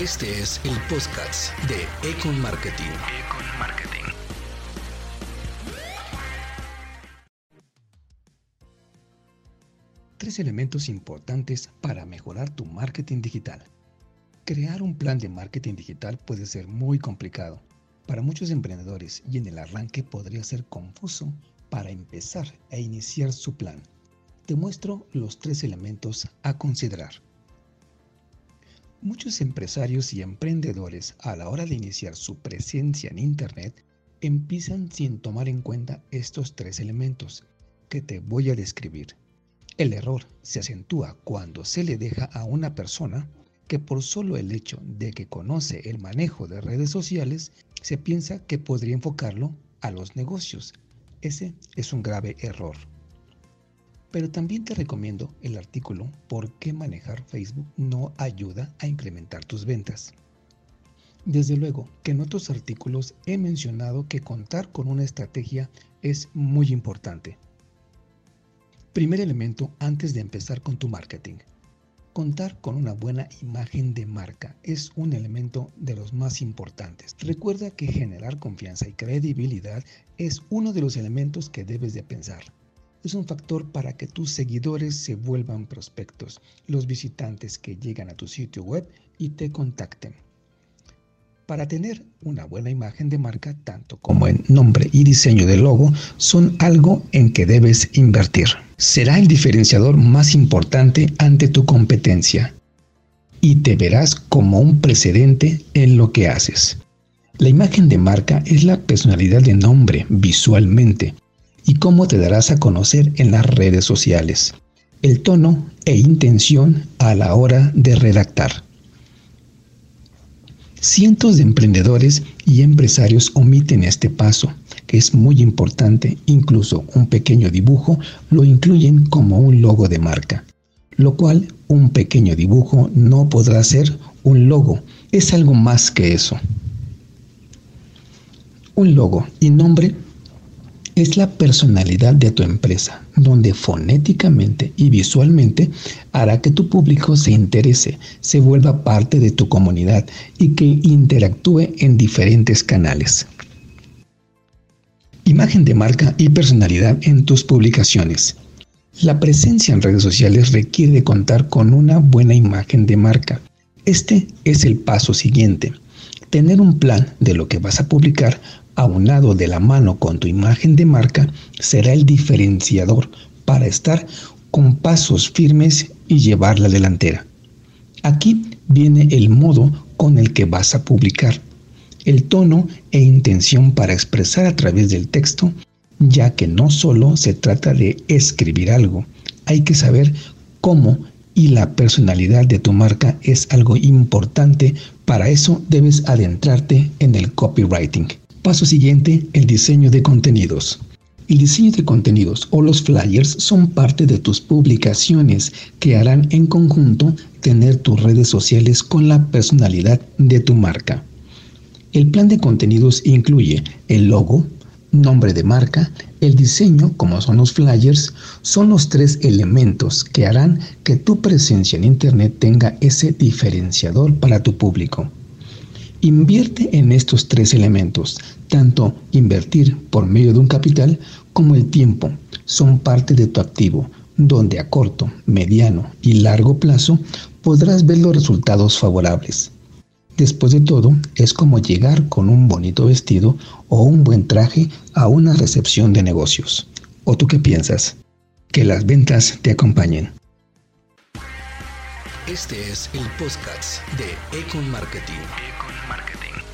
Este es el podcast de Econ Marketing. Econ Marketing. Tres elementos importantes para mejorar tu marketing digital. Crear un plan de marketing digital puede ser muy complicado para muchos emprendedores y en el arranque podría ser confuso para empezar a iniciar su plan. Te muestro los tres elementos a considerar. Muchos empresarios y emprendedores a la hora de iniciar su presencia en Internet empiezan sin tomar en cuenta estos tres elementos que te voy a describir. El error se acentúa cuando se le deja a una persona que por solo el hecho de que conoce el manejo de redes sociales, se piensa que podría enfocarlo a los negocios. Ese es un grave error. Pero también te recomiendo el artículo ¿Por qué manejar Facebook no ayuda a incrementar tus ventas? Desde luego que en otros artículos he mencionado que contar con una estrategia es muy importante. Primer elemento antes de empezar con tu marketing. Contar con una buena imagen de marca es un elemento de los más importantes. Recuerda que generar confianza y credibilidad es uno de los elementos que debes de pensar es un factor para que tus seguidores se vuelvan prospectos, los visitantes que llegan a tu sitio web y te contacten. Para tener una buena imagen de marca, tanto como en nombre y diseño del logo, son algo en que debes invertir. Será el diferenciador más importante ante tu competencia y te verás como un precedente en lo que haces. La imagen de marca es la personalidad de nombre visualmente y cómo te darás a conocer en las redes sociales, el tono e intención a la hora de redactar. Cientos de emprendedores y empresarios omiten este paso, que es muy importante, incluso un pequeño dibujo lo incluyen como un logo de marca, lo cual un pequeño dibujo no podrá ser un logo, es algo más que eso. Un logo y nombre es la personalidad de tu empresa, donde fonéticamente y visualmente hará que tu público se interese, se vuelva parte de tu comunidad y que interactúe en diferentes canales. Imagen de marca y personalidad en tus publicaciones. La presencia en redes sociales requiere contar con una buena imagen de marca. Este es el paso siguiente. Tener un plan de lo que vas a publicar aunado de la mano con tu imagen de marca, será el diferenciador para estar con pasos firmes y llevar la delantera. Aquí viene el modo con el que vas a publicar, el tono e intención para expresar a través del texto, ya que no solo se trata de escribir algo, hay que saber cómo y la personalidad de tu marca es algo importante, para eso debes adentrarte en el copywriting. Paso siguiente, el diseño de contenidos. El diseño de contenidos o los flyers son parte de tus publicaciones que harán en conjunto tener tus redes sociales con la personalidad de tu marca. El plan de contenidos incluye el logo, nombre de marca, el diseño, como son los flyers, son los tres elementos que harán que tu presencia en Internet tenga ese diferenciador para tu público. Invierte en estos tres elementos, tanto invertir por medio de un capital como el tiempo. Son parte de tu activo, donde a corto, mediano y largo plazo podrás ver los resultados favorables. Después de todo, es como llegar con un bonito vestido o un buen traje a una recepción de negocios. ¿O tú qué piensas? Que las ventas te acompañen. Este es el podcast de Econ Marketing. Econ Marketing.